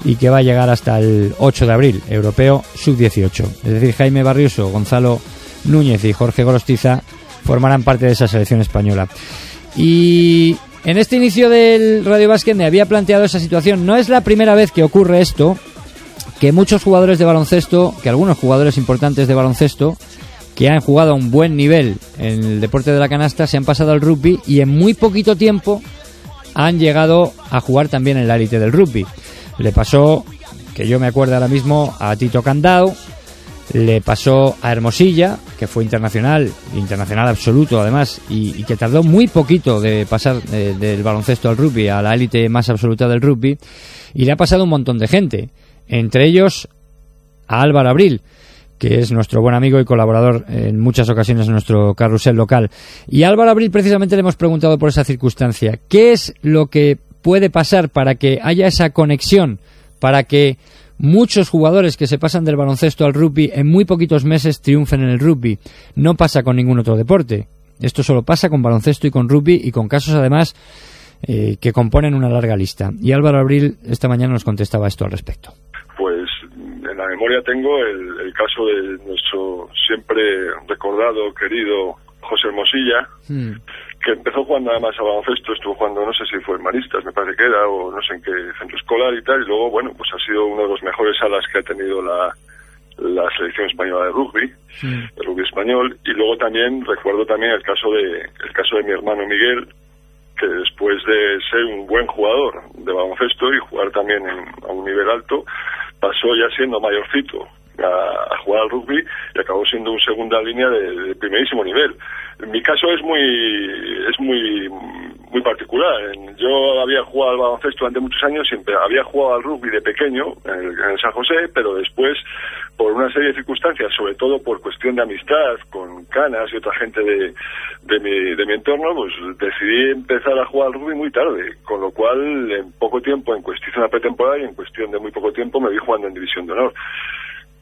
y que va a llegar hasta el 8 de abril, europeo sub-18. Es decir, Jaime Barrioso, Gonzalo Núñez y Jorge Gorostiza formarán parte de esa selección española. Y en este inicio del Radio Básquet me había planteado esa situación. No es la primera vez que ocurre esto, que muchos jugadores de baloncesto, que algunos jugadores importantes de baloncesto, que han jugado a un buen nivel en el deporte de la canasta, se han pasado al rugby y en muy poquito tiempo han llegado a jugar también en la élite del rugby. Le pasó, que yo me acuerdo ahora mismo, a Tito Candao, le pasó a Hermosilla, que fue internacional, internacional absoluto además, y, que tardó muy poquito de pasar eh, del baloncesto al rugby, a la élite más absoluta del rugby, y le ha pasado un montón de gente, entre ellos a Álvaro Abril, que es nuestro buen amigo y colaborador en muchas ocasiones en nuestro carrusel local. Y a Álvaro Abril precisamente le hemos preguntado por esa circunstancia. ¿Qué es lo que puede pasar para que haya esa conexión, para que muchos jugadores que se pasan del baloncesto al rugby en muy poquitos meses triunfen en el rugby? No pasa con ningún otro deporte. Esto solo pasa con baloncesto y con rugby y con casos además eh, que componen una larga lista. Y Álvaro Abril esta mañana nos contestaba esto al respecto la memoria tengo el, caso de nuestro siempre recordado, querido José Hermosilla, Hmm. Que empezó jugando además a baloncesto, estuvo jugando, no sé si fue en Maristas, me parece que era, o no sé en qué centro escolar y tal, y luego, bueno, pues ha sido uno de los mejores alas que ha tenido la, la selección española de rugby, el rugby español, y luego también recuerdo también el caso de el caso de mi hermano Miguel, que después de ser un buen jugador de baloncesto y jugar también en- a un nivel alto, pasó ya siendo mayorcito a, jugar al rugby y acabó siendo un segunda línea de, de primerísimo nivel. En mi caso es muy es muy muy particular. Yo había jugado al baloncesto durante muchos años, siempre había jugado al rugby de pequeño en San José, pero después por una serie de circunstancias, sobre todo por cuestión de amistad con Canas y otra gente de, de, mi, de mi entorno, pues decidí empezar a jugar al rugby muy tarde, con lo cual en poco tiempo, en cuestión de pretemporada y en cuestión de muy poco tiempo me vi jugando en División de Honor.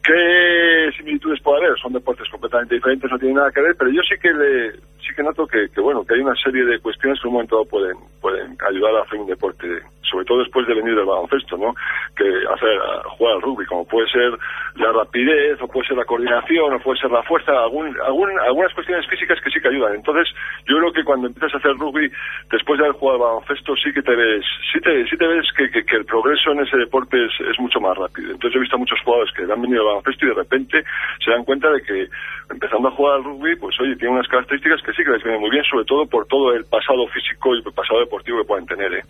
¿Qué similitudes puede haber? Son deportes completamente diferentes, no tienen nada que ver, pero yo sí que le, sí que noto que, bueno, que hay una serie de cuestiones que en un momento dado pueden, pueden ayudar a hacer un deporte, sobre todo después de venir del baloncesto, ¿no? Que hacer, jugar al rugby, como puede ser la rapidez, o puede ser la coordinación, o puede ser la fuerza, algún, algún, algunas cuestiones físicas que sí que ayudan. Entonces, yo creo que cuando empiezas a hacer rugby, después de haber jugado al baloncesto, sí que te ves, sí te, sí te ves que, que, que el progreso en ese deporte es, es mucho más rápido. Entonces, yo he visto a muchos jugadores que han venido al baloncesto y de repente se dan cuenta de que empezando a jugar al rugby, pues oye, tiene unas características que sí que les vienen muy bien, sobre todo por todo el pasado físico y el pasado deportivo que pueden tener, ¿eh?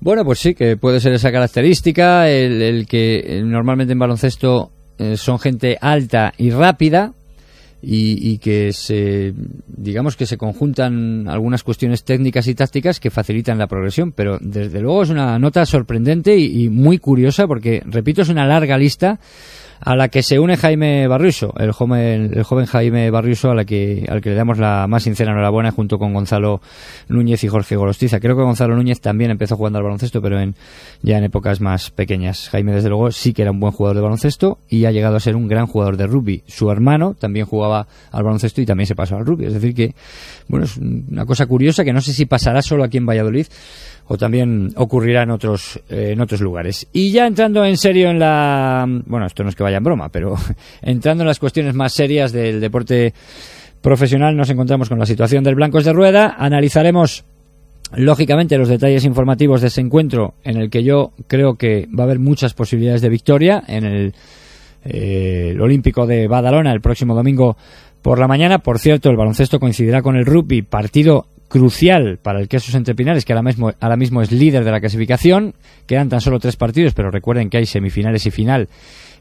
Bueno, pues sí, que puede ser esa característica, el, que eh, normalmente en baloncesto eh, son gente alta y rápida, y, que se digamos que se conjuntan algunas cuestiones técnicas y tácticas que facilitan la progresión pero desde luego es una nota sorprendente y muy curiosa porque repito es una larga lista a la que se une Jaime Barriuso, el joven, el joven Jaime Barriuso a la que, al que le damos la más sincera enhorabuena junto con Gonzalo Núñez y Jorge Golostiza. Creo que Gonzalo Núñez también empezó jugando al baloncesto, pero en, ya en épocas más pequeñas. Jaime, desde luego, sí que era un buen jugador de baloncesto y ha llegado a ser un gran jugador de rugby. Su hermano también jugaba al baloncesto y también se pasó al rugby. Es decir que, bueno, es una cosa curiosa que no sé si pasará solo aquí en Valladolid o también ocurrirá en otros eh, en otros lugares. Y ya entrando en serio en la bueno, esto no es que vaya en broma, pero entrando en las cuestiones más serias del deporte profesional, nos encontramos con la situación del Blancos de Rueda, analizaremos lógicamente los detalles informativos de ese encuentro en el que yo creo que va a haber muchas posibilidades de victoria en el, eh, el Olímpico de Badalona el próximo domingo por la mañana. Por cierto, el baloncesto coincidirá con el rugby, partido crucial para el Quesos Entre Pinares, que ahora mismo, ahora mismo es líder de la clasificación. Quedan tan solo tres partidos, pero recuerden que hay semifinales y final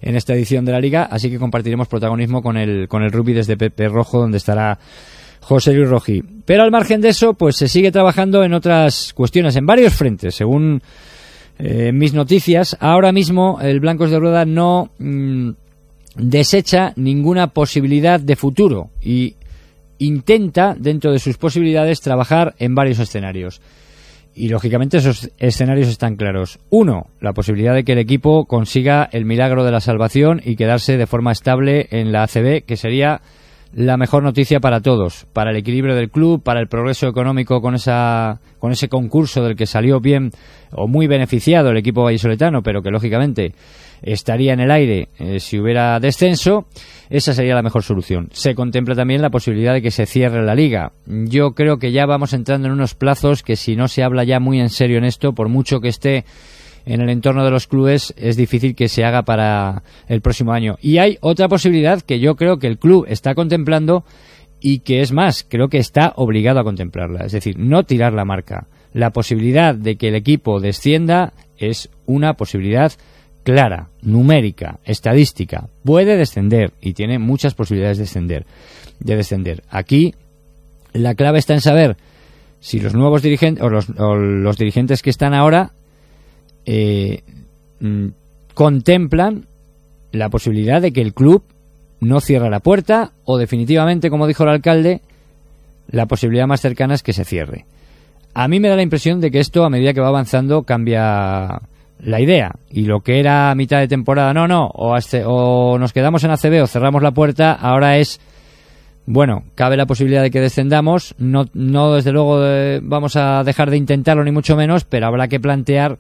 en esta edición de la liga, así que compartiremos protagonismo con el, con el rugby desde Pepe Rojo, donde estará José Luis Rojí. Pero al margen de eso, pues se sigue trabajando en otras cuestiones, en varios frentes, según eh, mis noticias. Ahora mismo el Blancos de Rueda no mmm, desecha ninguna posibilidad de futuro y intenta, dentro de sus posibilidades, trabajar en varios escenarios. Y lógicamente esos escenarios están claros. Uno, la posibilidad de que el equipo consiga el milagro de la salvación y quedarse de forma estable en la ACB, que sería la mejor noticia para todos, para el equilibrio del club, para el progreso económico con esa con ese concurso del que salió bien o muy beneficiado el equipo vallisoletano, pero que lógicamente estaría en el aire eh, si hubiera descenso, esa sería la mejor solución. Se contempla también la posibilidad de que se cierre la liga. Yo creo que ya vamos entrando en unos plazos que si no se habla ya muy en serio en esto, por mucho que esté en el entorno de los clubes, es difícil que se haga para el próximo año. Y hay otra posibilidad que yo creo que el club está contemplando y que es más, creo que está obligado a contemplarla. Es decir, no tirar la marca. La posibilidad de que el equipo descienda es una posibilidad clara, numérica, estadística, puede descender y tiene muchas posibilidades de descender. De descender. Aquí la clave está en saber si los nuevos dirigentes o los, dirigentes que están ahora eh, mm, contemplan la posibilidad de que el club no cierre la puerta o definitivamente, como dijo el alcalde, la posibilidad más cercana es que se cierre. A mí me da la impresión de que esto, a medida que va avanzando, cambia la idea. Y lo que era mitad de temporada, no, no, o, o nos quedamos en ACB o cerramos la puerta, ahora es, bueno, cabe la posibilidad de que descendamos, no, no desde luego eh, vamos a dejar de intentarlo ni mucho menos, pero habrá que plantear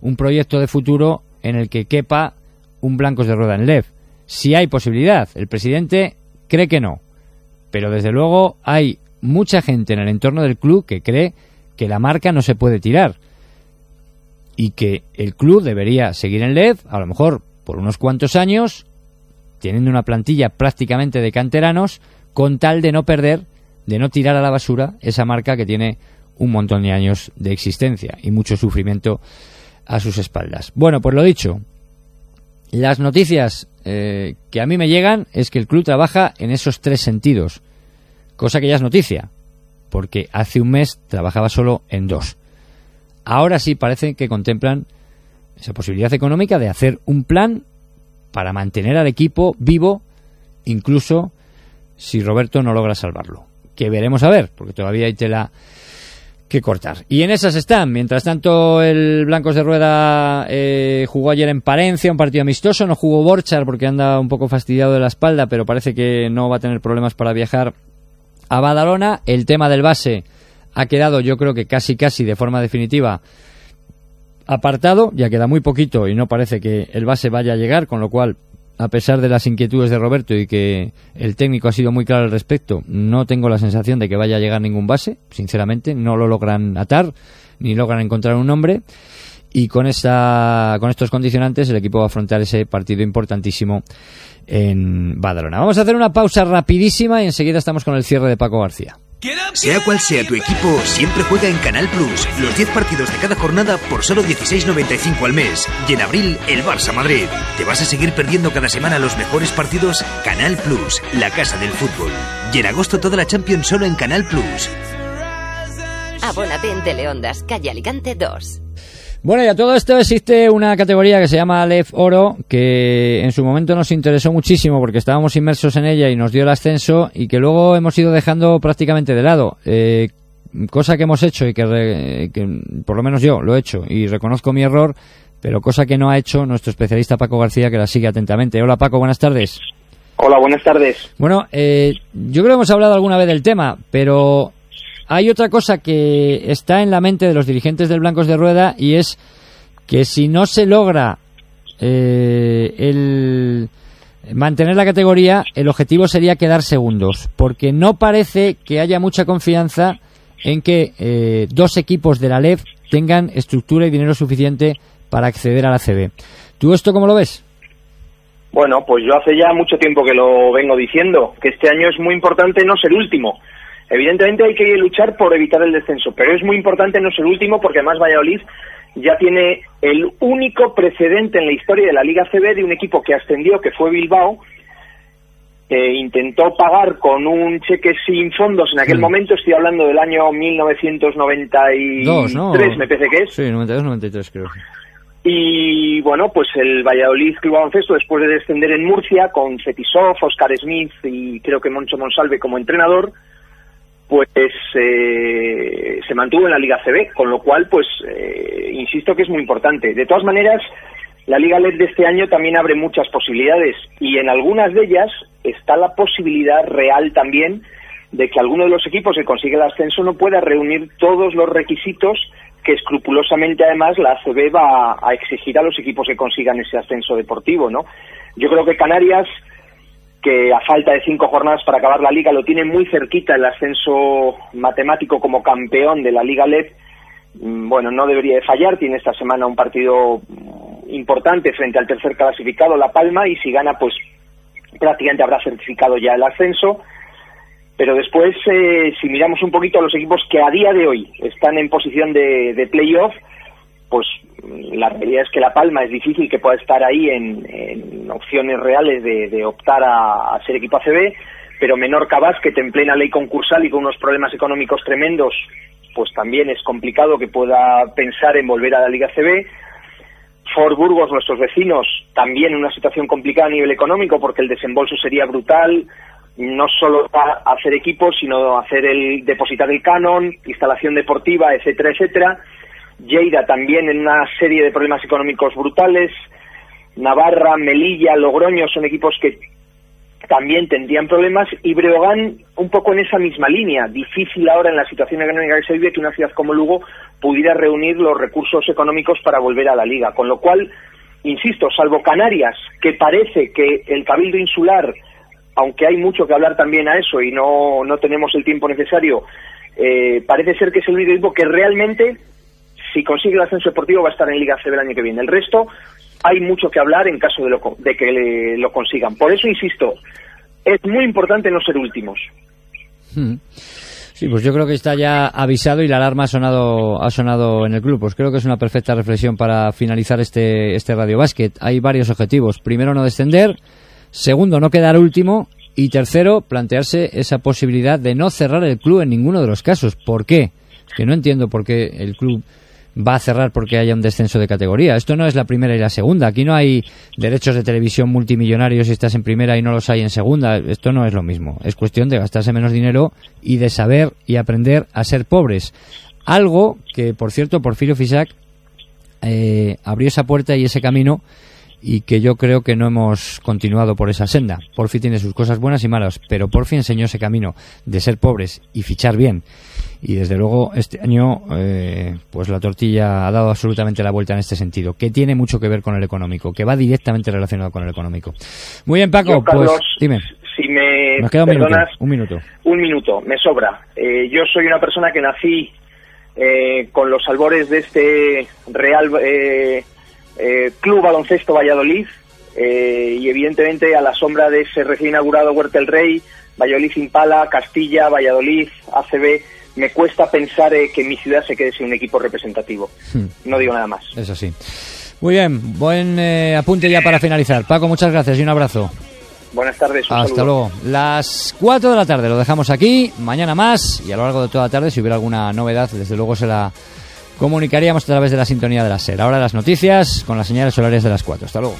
un proyecto de futuro en el que quepa un blancos de rueda en LEV. Si hay posibilidad, el presidente cree que no, pero desde luego hay mucha gente en el entorno del club que cree que la marca no se puede tirar y que el club debería seguir en LED, a lo mejor por unos cuantos años, teniendo una plantilla prácticamente de canteranos, con tal de no perder, de no tirar a la basura esa marca que tiene un montón de años de existencia y mucho sufrimiento a sus espaldas. Bueno, pues lo dicho, las noticias eh, que a mí me llegan es que el club trabaja en esos tres sentidos, cosa que ya es noticia, porque hace un mes trabajaba solo en dos ahora sí parece que contemplan esa posibilidad económica de hacer un plan para mantener al equipo vivo, incluso si Roberto no logra salvarlo. Que veremos a ver, porque todavía hay tela que cortar. Y en esas están. Mientras tanto, el Blancos de Rueda eh, jugó ayer en Palencia, un partido amistoso. No jugó Borchar porque anda un poco fastidiado de la espalda, pero parece que no va a tener problemas para viajar a Badalona. El tema del base ha quedado yo creo que casi casi de forma definitiva apartado, ya queda muy poquito y no parece que el base vaya a llegar, con lo cual a pesar de las inquietudes de Roberto y que el técnico ha sido muy claro al respecto, no tengo la sensación de que vaya a llegar ningún base, sinceramente, no lo logran atar ni logran encontrar un nombre y con esa con estos condicionantes el equipo va a afrontar ese partido importantísimo en Badalona. Vamos a hacer una pausa rapidísima y enseguida estamos con el cierre de Paco García. Sea cual sea tu equipo, siempre juega en Canal Plus. Los 10 partidos de cada jornada por solo 16.95 al mes. Y en abril, el Barça Madrid. ¿Te vas a seguir perdiendo cada semana los mejores partidos? Canal Plus, la casa del fútbol. Y en agosto toda la Champions solo en Canal Plus. Abónate en Teleondas, calle Alicante 2. Bueno, y a todo esto existe una categoría que se llama Lef Oro, que en su momento nos interesó muchísimo porque estábamos inmersos en ella y nos dio el ascenso y que luego hemos ido dejando prácticamente de lado. Eh, cosa que hemos hecho y que, que por lo menos yo lo he hecho y reconozco mi error, pero cosa que no ha hecho nuestro especialista Paco García que la sigue atentamente. Hola Paco, buenas tardes. Hola, buenas tardes. Bueno, eh, yo creo que hemos hablado alguna vez del tema, pero hay otra cosa que está en la mente de los dirigentes del Blancos de Rueda y es que si no se logra eh, el mantener la categoría, el objetivo sería quedar segundos, porque no parece que haya mucha confianza en que eh, dos equipos de la LEF tengan estructura y dinero suficiente para acceder a la CB. ¿Tú esto cómo lo ves? Bueno, pues yo hace ya mucho tiempo que lo vengo diciendo, que este año es muy importante no ser último. Evidentemente hay que luchar por evitar el descenso, pero es muy importante no ser último porque además Valladolid ya tiene el único precedente en la historia de la Liga CB de un equipo que ascendió, que fue Bilbao, que intentó pagar con un cheque sin fondos en aquel Sí. momento, estoy hablando del año 1993, Dos, ¿no? me parece que es, Sí, 92-93 creo. y bueno, pues el Valladolid Club Baloncesto, después de descender en Murcia, con Fetisov, Oscar Smith y creo que Moncho Monsalve como entrenador, pues eh, se mantuvo en la Liga CB, con lo cual, pues eh, insisto que es muy importante. De todas maneras, la Liga LED de este año también abre muchas posibilidades y en algunas de ellas está la posibilidad real también de que alguno de los equipos que consigue el ascenso no pueda reunir todos los requisitos que escrupulosamente además la ACB va a exigir a los equipos que consigan ese ascenso deportivo, ¿no? Yo creo que Canarias, que a falta de cinco jornadas para acabar la liga lo tiene muy cerquita el ascenso matemático como campeón de la Liga LED, mm, bueno, no debería de fallar, tiene esta semana un partido importante frente al tercer clasificado, La Palma, y si gana, pues prácticamente habrá certificado ya el ascenso. Pero después, eh, si miramos un poquito a los equipos que a día de hoy están en posición de, de playoff, pues la realidad es que La Palma es difícil que pueda estar ahí en, opciones reales de, optar a, ser equipo ACB, pero Menorca Basket en plena ley concursal y con unos problemas económicos tremendos, pues también es complicado que pueda pensar en volver a la Liga CB. Fort Burgos, nuestros vecinos, también en una situación complicada a nivel económico porque el desembolso sería brutal, no solo a hacer equipos, sino hacer el depositar el canon, instalación deportiva, etcétera, etcétera. Lleida también en una serie de problemas económicos brutales. Navarra, Melilla, Logroño son equipos que también tendrían problemas y Breogán un poco en esa misma línea. Difícil ahora en la situación económica que se vive que una ciudad como Lugo pudiera reunir los recursos económicos para volver a la liga. Con lo cual, insisto, salvo Canarias, que parece que el Cabildo Insular, aunque hay mucho que hablar también a eso y no, no tenemos el tiempo necesario, eh, parece ser que es el único equipo que realmente, si consigue el ascenso deportivo, va a estar en Liga C del año que viene. El resto, hay mucho que hablar en caso de, lo, de que le- lo consigan. Por eso, insisto, es muy importante no ser últimos. Hmm. Sí, pues yo creo que está ya avisado y la alarma ha sonado, ha sonado en el club. Pues creo que es una perfecta reflexión para finalizar este, este Radio Basket. Hay varios objetivos. Primero, no descender. Segundo, no quedar último. Y tercero, plantearse esa posibilidad de no cerrar el club en ninguno de los casos. ¿Por qué? Que no entiendo por qué el club va a cerrar porque haya un descenso de categoría. Esto no es la primera y la segunda. Aquí no hay derechos de televisión multimillonarios si estás en primera y no los hay en segunda. Esto no es lo mismo. Es cuestión de gastarse menos dinero y de saber y aprender a ser pobres. Algo que, por cierto, Porfirio Fisac eh, abrió esa puerta y ese camino y que yo creo que no hemos continuado por esa senda. Porfi tiene sus cosas buenas y malas, pero Porfi enseñó ese camino de ser pobres y fichar bien. Y desde luego este año, eh, pues la tortilla ha dado absolutamente la vuelta en este sentido, que tiene mucho que ver con el económico, que va directamente relacionado con el económico. Muy bien, Paco, Yo, Carlos, pues dime. Si me Nos queda un minuto, un minuto. un minuto, me sobra. Eh, yo soy una persona que nací eh, con los albores de este Real eh, eh, Club Baloncesto Valladolid eh, y evidentemente a la sombra de ese recién inaugurado Huerta el Rey, Valladolid Impala, Castilla, Valladolid, ACB, me cuesta pensar eh, que mi ciudad se quede sin un equipo representativo. Hmm. No digo nada más. Eso sí. Muy bien, buen eh, apunte ya para finalizar. Paco, muchas gracias y un abrazo. Buenas tardes. un Hasta saludo. luego. Las 4 de la tarde lo dejamos aquí. Mañana más y a lo largo de toda la tarde, si hubiera alguna novedad, desde luego se la comunicaríamos a través de la sintonía de la SER. Ahora las noticias con las señales horarias de las 4. Hasta luego.